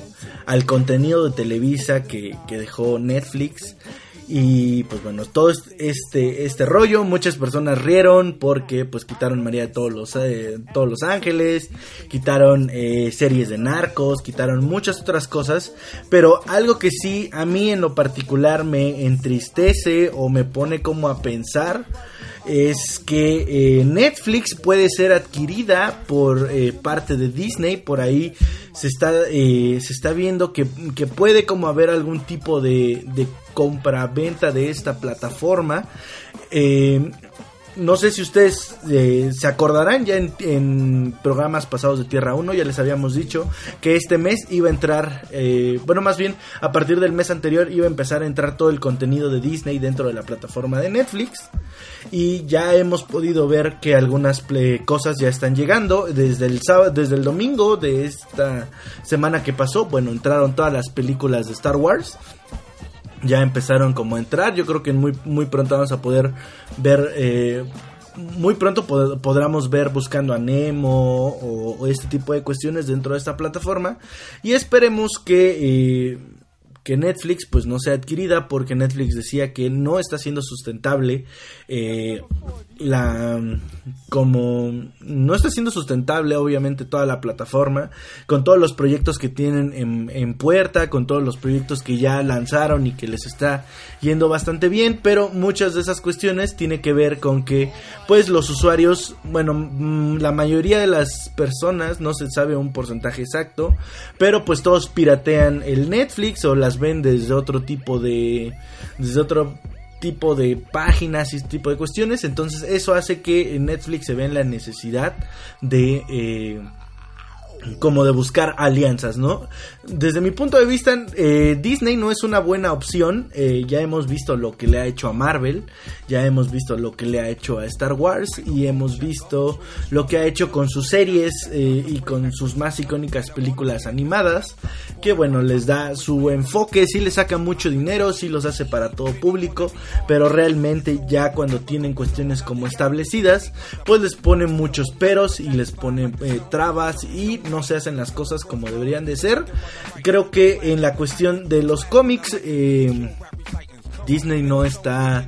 al contenido de Televisa que, que dejó Netflix y pues bueno todo es- este este rollo muchas personas rieron porque pues quitaron María de todos los eh, todos los ángeles quitaron eh, series de narcos quitaron muchas otras cosas pero algo que sí a mí en lo particular me entristece o me pone como a pensar es que eh, Netflix puede ser adquirida por eh, parte de Disney. Por ahí se está eh, se está viendo que, que puede como haber algún tipo de, de compra venta de esta plataforma no sé si ustedes eh, se acordarán ya en, programas pasados de Tierra 1, ya les habíamos dicho que este mes iba a entrar, eh, bueno más bien a partir del mes anterior iba a empezar a entrar todo el contenido de Disney dentro de la plataforma de Netflix. Y ya hemos podido ver que algunas cosas ya están llegando. Desde el sábado, desde el domingo de esta semana que pasó, bueno entraron todas las películas de Star Wars ya empezaron como a entrar. Yo creo que muy, muy pronto vamos a poder ver. eh, muy pronto pod- podremos ver buscando a Nemo o, este tipo de cuestiones dentro de esta plataforma. Y esperemos que, eh, que Netflix pues no sea adquirida porque Netflix decía que no está siendo sustentable eh, la como no está siendo sustentable obviamente toda la plataforma con todos los proyectos que tienen en, puerta con todos los proyectos que ya lanzaron y que les está yendo bastante bien pero muchas de esas cuestiones tiene que ver con que pues los usuarios bueno mm, la mayoría de las personas no se sabe un porcentaje exacto pero pues todos piratean el Netflix o las ven desde otro tipo de desde otro tipo de páginas y este tipo de cuestiones. Entonces eso hace que Netflix se vea en la necesidad de... eh, como de buscar alianzas, ¿no? Desde mi punto de vista, eh, Disney no es una buena opción. Eh, ya hemos visto lo que le ha hecho a Marvel, ya hemos visto lo que le ha hecho a Star Wars y hemos visto lo que ha hecho con sus series eh, y con sus más icónicas películas animadas. que bueno, les da su enfoque, sí les saca mucho dinero, sí los hace para todo público, pero realmente ya cuando tienen cuestiones como establecidas, pues les ponen muchos peros y les ponen trabas y no se hacen las cosas como deberían de ser. Creo que en la cuestión de los cómics, eh, Disney no está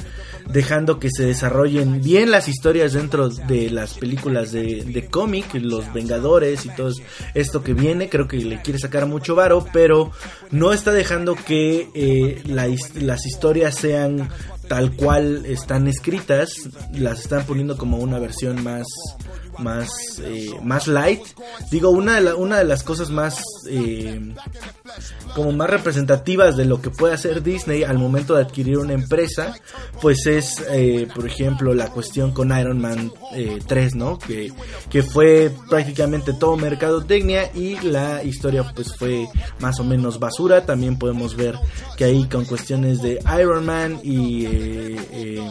dejando que se desarrollen bien las historias dentro de las películas de, de cómic, los Vengadores y todo esto que viene, creo que le quiere sacar mucho varo, pero no está dejando que eh, la las historias sean tal cual están escritas, las están poniendo como una versión más más eh, más light digo una de la- una de las cosas más eh, como más representativas de lo que puede hacer Disney al momento de adquirir una empresa, pues es, eh, por ejemplo, la cuestión con Iron Man eh, 3, ¿no? Que, que fue prácticamente todo mercadotecnia y la historia pues fue más o menos basura. También podemos ver que ahí con cuestiones de Iron Man y eh, eh,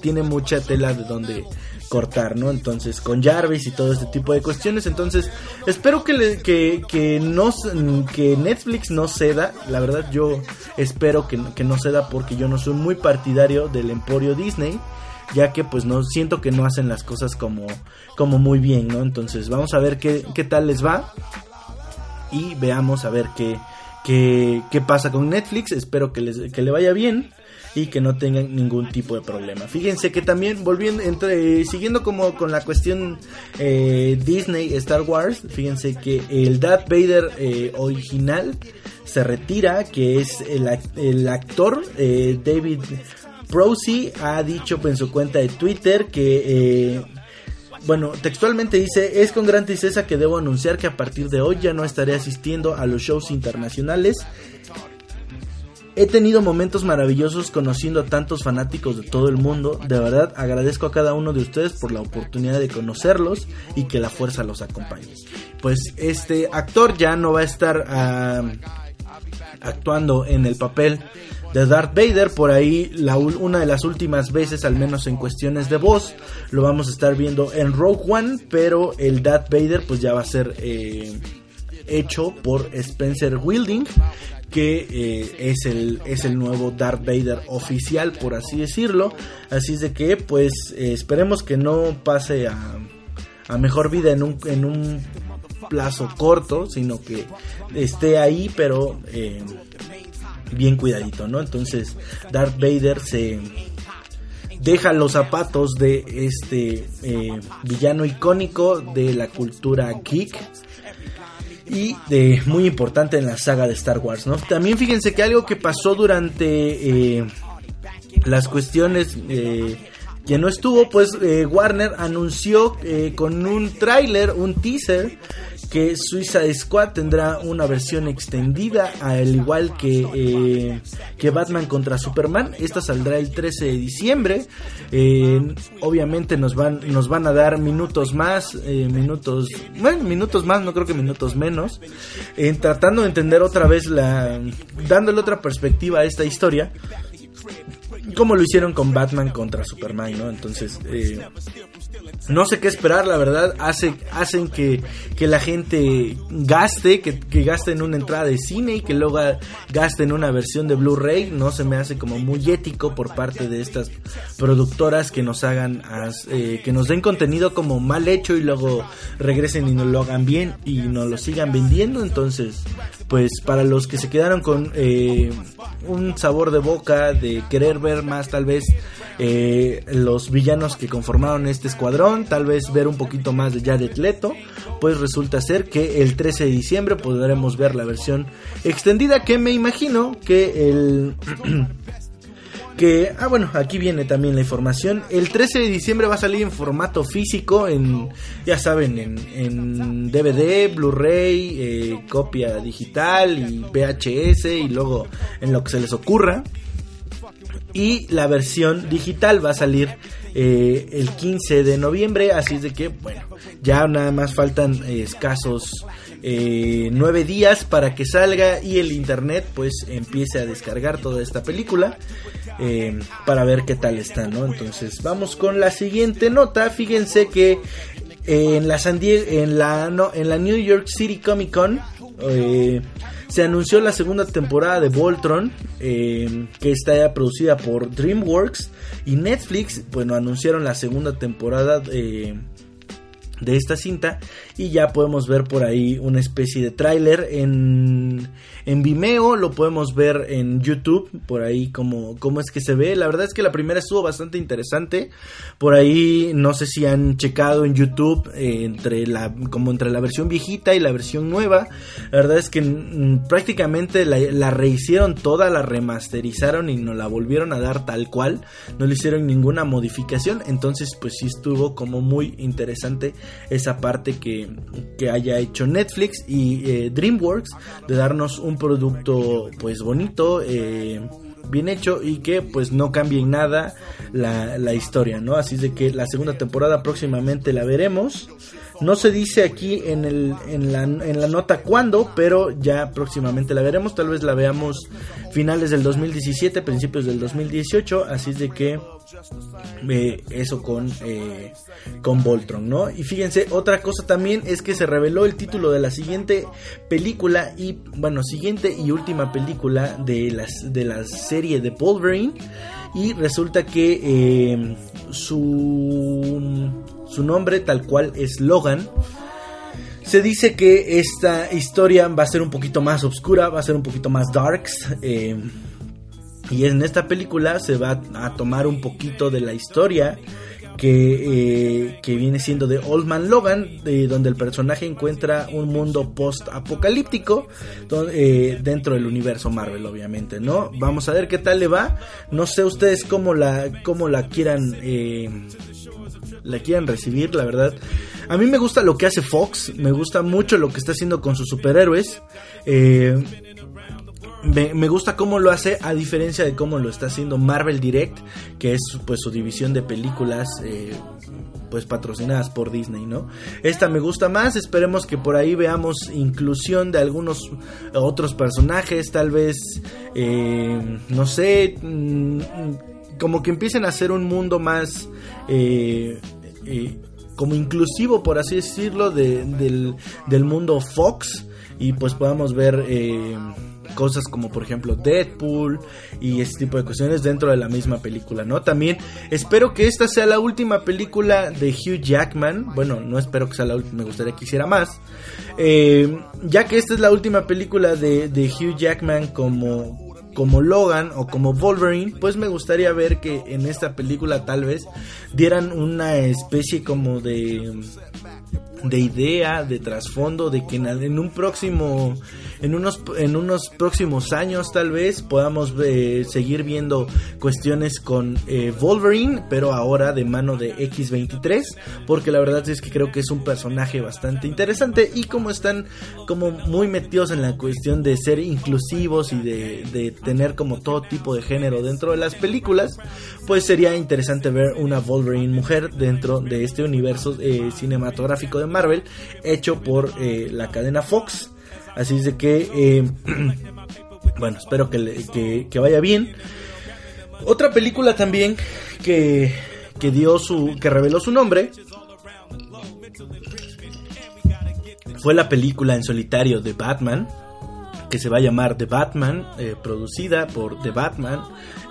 tiene mucha tela de donde cortar, ¿no? Entonces, con Jarvis y todo este tipo de cuestiones. Entonces, espero que, que, que, no, que Netflix no ceda. La verdad, yo espero que, que no ceda porque yo no soy muy partidario del emporio Disney. Ya que pues no siento que no hacen las cosas como, como muy bien, ¿no? Entonces vamos a ver qué, qué tal les va. Y veamos a ver qué, qué, qué pasa con Netflix. Espero que, les, que le vaya bien y que no tengan ningún tipo de problema. Fíjense que también volviendo entre siguiendo como con la cuestión eh, Disney Star Wars, fíjense que el Darth Vader eh, original se retira, que es el, el actor eh, David Prosy ha dicho en su cuenta de Twitter que eh, bueno, textualmente dice, es con gran tristeza que debo anunciar que a partir de hoy ya no estaré asistiendo a los shows internacionales. He tenido momentos maravillosos conociendo a tantos fanáticos de todo el mundo. De verdad agradezco a cada uno de ustedes por la oportunidad de conocerlos y que la fuerza los acompañe. Pues este actor ya no va a estar actuando en el papel de Darth Vader. Por ahí, una de las últimas veces, al menos en cuestiones de voz, lo vamos a estar viendo en Rogue One. Pero el Darth Vader, pues ya va a ser eh, hecho por Spencer Wilding. Que eh, es, el, es el nuevo Darth Vader oficial, por así decirlo. Así es de que, pues, eh, esperemos que no pase a, a mejor vida en un, en un plazo corto, sino que esté ahí, pero eh, bien cuidadito, ¿no? Entonces, Darth Vader se deja los zapatos de este villano icónico de la cultura geek y de muy importante en la saga de Star Wars, ¿no? También fíjense que algo que pasó durante eh, las cuestiones eh, que no estuvo, pues eh, Warner anunció con un tráiler, un teaser, que Suicide Squad tendrá una versión extendida, al igual que, eh, que Batman contra Superman. Esta saldrá el 13 de diciembre. Eh, obviamente nos van, nos van a dar minutos más, eh, minutos, bueno, minutos más, no creo que minutos menos, tratando de entender otra vez la, dándole otra perspectiva a esta historia como lo hicieron con Batman contra Superman, ¿no? Entonces, no sé qué esperar, la verdad. Hace, hacen que, que la gente gaste, que, que gaste en una entrada de cine y que luego gaste en una versión de Blu-ray. No se me hace como muy ético por parte de estas productoras que nos hagan, eh, que nos den contenido como mal hecho y luego regresen y nos lo hagan bien y nos lo sigan vendiendo. Entonces, pues para los que se quedaron con eh, un sabor de boca de querer ver más tal vez eh, los villanos que conformaron este escuadrón, tal vez ver un poquito más de Jared Leto, pues resulta ser que el 13 de diciembre podremos ver la versión extendida que me imagino que el... que ah bueno aquí viene también la información. El 13 de diciembre va a salir en formato físico en ya saben en, en DVD Blu-ray eh, copia digital y VHS y luego en lo que se les ocurra. Y la versión digital va a salir eh, el 15 de noviembre así es de que bueno ya nada más faltan eh, escasos eh, nueve días para que salga y el internet pues empiece a descargar toda esta película eh, para ver qué tal está, ¿no? Entonces vamos con la siguiente nota. Fíjense que en la San Die- en la no, en la New York City Comic Con eh, se anunció la segunda temporada de Voltron, eh, que está producida por DreamWorks. Y Netflix, bueno, anunciaron la segunda temporada eh, de esta cinta y ya podemos ver por ahí una especie de tráiler en, en Vimeo, lo podemos ver en YouTube, por ahí como, cómo es que se ve. La verdad es que la primera estuvo bastante interesante. Por ahí no sé si han checado en YouTube eh, entre la, como entre la versión viejita y la versión nueva. La verdad es que mm, prácticamente la, la rehicieron toda, la remasterizaron y nos la volvieron a dar tal cual. No le hicieron ninguna modificación. Entonces pues sí estuvo como muy interesante esa parte que, que haya hecho Netflix y eh, DreamWorks de darnos un producto pues bonito eh, bien hecho y que pues no cambie en nada la, la historia no así de que la segunda temporada próximamente la veremos no se dice aquí en, el, en, la, en la nota cuándo, pero ya próximamente la veremos. Tal vez la veamos finales del 2017, principios del 2018. Así de que eh, eso con, eh, con Voltron, ¿no? Y fíjense, otra cosa también es que se reveló el título de la siguiente película y, bueno, siguiente y última película de, las, de la serie de Wolverine. Y resulta que eh, su su nombre tal cual es Logan. Se dice que esta historia va a ser un poquito más oscura, va a ser un poquito más darks. Eh, y en esta película se va a tomar un poquito de la historia que, eh, que viene siendo de Old Man Logan, donde el personaje encuentra un mundo post-apocalíptico eh, dentro del universo Marvel, obviamente, ¿no? Vamos a ver qué tal le va. No sé ustedes cómo la, cómo la quieran la quieran recibir, la verdad. A mí me gusta lo que hace Fox, me gusta mucho lo que está haciendo con sus superhéroes. Eh, me, gusta cómo lo hace a diferencia de cómo lo está haciendo Marvel Direct, que es pues su división de películas eh, pues patrocinadas por Disney, ¿no? Esta me gusta más, esperemos que por ahí veamos inclusión de algunos otros personajes, tal vez, eh, no sé, mm, como que empiecen a hacer un mundo más eh, eh, como inclusivo, por así decirlo, del, del, mundo Fox y pues podamos ver eh, cosas como por ejemplo Deadpool y este tipo de cuestiones dentro de la misma película, ¿no? También espero que esta sea la última película de Hugh Jackman, bueno, no espero que sea la última, me gustaría que hiciera más, eh, ya que esta es la última película de, de Hugh Jackman como como Logan o como Wolverine, pues me gustaría ver que en esta película tal vez dieran una especie como de de idea, de trasfondo, de que en un próximo, en unos, en unos próximos años tal vez podamos eh, seguir viendo cuestiones con eh, Wolverine, pero ahora de mano de X23, porque la verdad es que creo que es un personaje bastante interesante y como están como muy metidos en la cuestión de ser inclusivos y de, de tener como todo tipo de género dentro de las películas, pues sería interesante ver una Wolverine mujer dentro de este universo eh, cinematográfico de Marvel hecho por eh, la cadena Fox. Así es de que, eh, bueno, espero que, que, vaya bien. Otra película también que, que dio su, que reveló su nombre fue la película en solitario de Batman que se va a llamar The Batman, eh, producida por The Batman,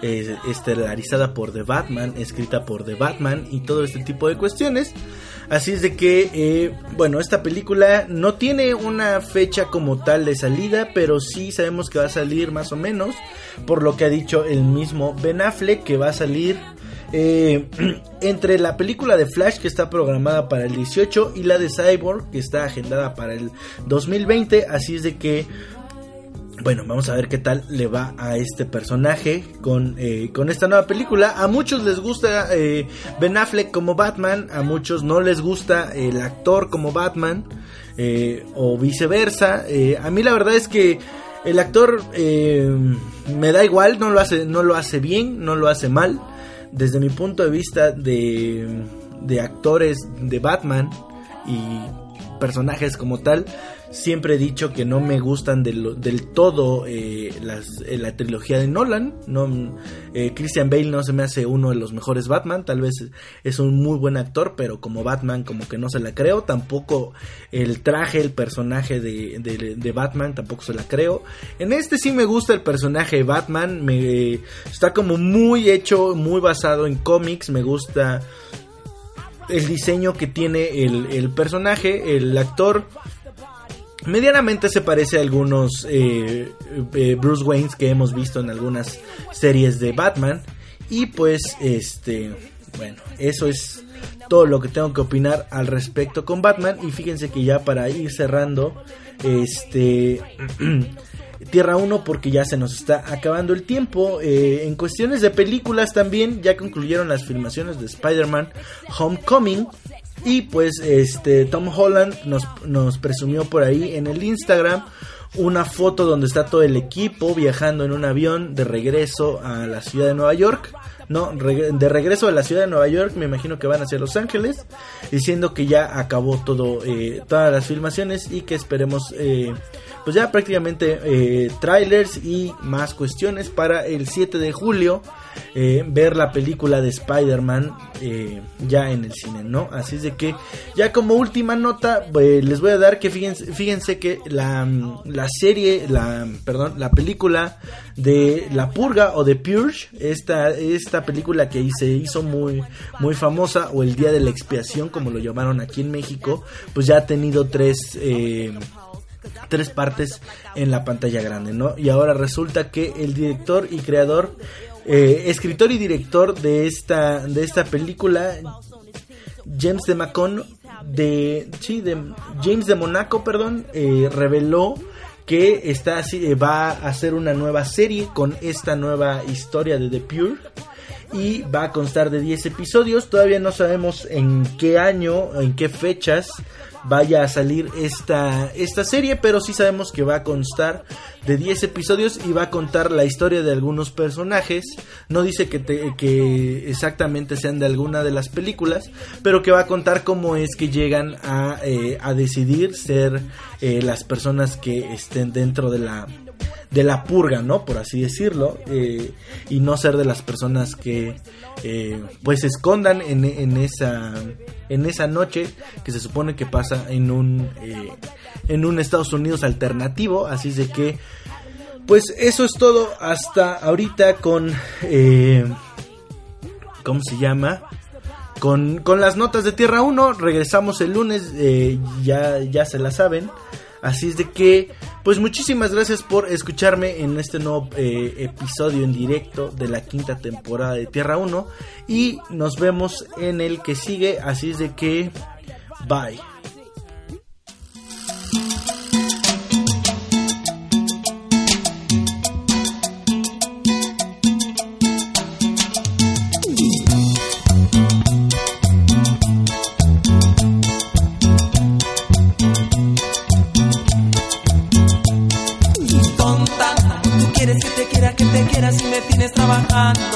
eh, estelarizada por The Batman, escrita por The Batman y todo este tipo de cuestiones. Así es de que, eh, bueno, esta película no tiene una fecha como tal de salida, pero sí sabemos que va a salir más o menos, por lo que ha dicho el mismo Ben Affleck, que va a salir entre la película de Flash que está programada para el 18 y la de Cyborg que está agendada para el 2020. Así es de que bueno, vamos a ver qué tal le va a este personaje con, eh, con esta nueva película. A muchos les gusta eh, Ben Affleck como Batman, a muchos no les gusta el actor como Batman, eh, o viceversa. a mí la verdad es que el actor me da igual, no lo, hace, no lo hace bien, no lo hace mal. Desde mi punto de vista de, de actores de Batman y personajes como tal. Siempre he dicho que no me gustan del, todo eh, las, eh, la trilogía de Nolan. No, eh, Christian Bale no se me hace uno de los mejores Batman. Tal vez es un muy buen actor, pero como Batman como que no se la creo. Tampoco el traje, el personaje de, de, Batman, tampoco se la creo. En este sí me gusta el personaje de Batman. Me, está como muy hecho, muy basado en cómics. Me gusta el diseño que tiene el personaje, el actor. Medianamente se parece a algunos eh, eh, Bruce Waynes que hemos visto en algunas series de Batman. Y pues, este, bueno, eso es todo lo que tengo que opinar al respecto con Batman. Y fíjense que ya para ir cerrando, este... Tierra 1 porque ya se nos está acabando el tiempo. Eh, en cuestiones de películas también ya concluyeron las filmaciones de Spider-Man Homecoming. Y pues este Tom Holland nos, nos presumió por ahí en el Instagram una foto donde está todo el equipo viajando en un avión de regreso a la ciudad de Nueva York. No, de regreso a la ciudad de Nueva York, me imagino que van hacia Los Ángeles, diciendo que ya acabó todo, eh, todas las filmaciones y que esperemos eh, pues ya prácticamente eh, trailers y más cuestiones para el 7 de julio eh, ver la película de Spider-Man eh, ya en el cine, ¿no? Así es de que ya como última nota eh, les voy a dar que fíjense, fíjense que la, la, serie, la, perdón, la película de La Purga o de Purge, esta, esta película que se hizo muy, muy famosa o el Día de la Expiación como lo llamaron aquí en México, pues ya ha tenido tres... Tres partes en la pantalla grande, ¿no? Y ahora resulta que el director y creador, eh, escritor y director de esta, de esta película, James de Macon, de, sí, de James de Monaco, perdón, eh, reveló que está eh, va a hacer una nueva serie con esta nueva historia de The Pure y va a constar de 10 episodios. Todavía no sabemos en qué año, en qué fechas vaya a salir esta, esta serie, pero sí sabemos que va a constar de 10 episodios y va a contar la historia de algunos personajes. No dice que, que exactamente sean de alguna de las películas, pero que va a contar cómo es que llegan a, eh, a decidir ser eh, las personas que estén dentro de la de la purga, ¿no? Por así decirlo, eh, y no ser de las personas que eh, pues se escondan en, esa en esa noche que se supone que pasa en un eh, en un Estados Unidos alternativo, así es de que pues eso es todo hasta ahorita con ¿cómo se llama? Con, con las notas de Tierra 1, regresamos el lunes, ya, ya se la saben. Así es de que, pues muchísimas gracias por escucharme en este nuevo eh, episodio en directo de la quinta temporada de Tierra 1. Y nos vemos en el que sigue. Así es de que, bye. cantando.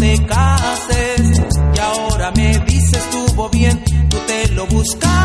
Tú quieres que te quiera, que te quiera si me tienes trabajando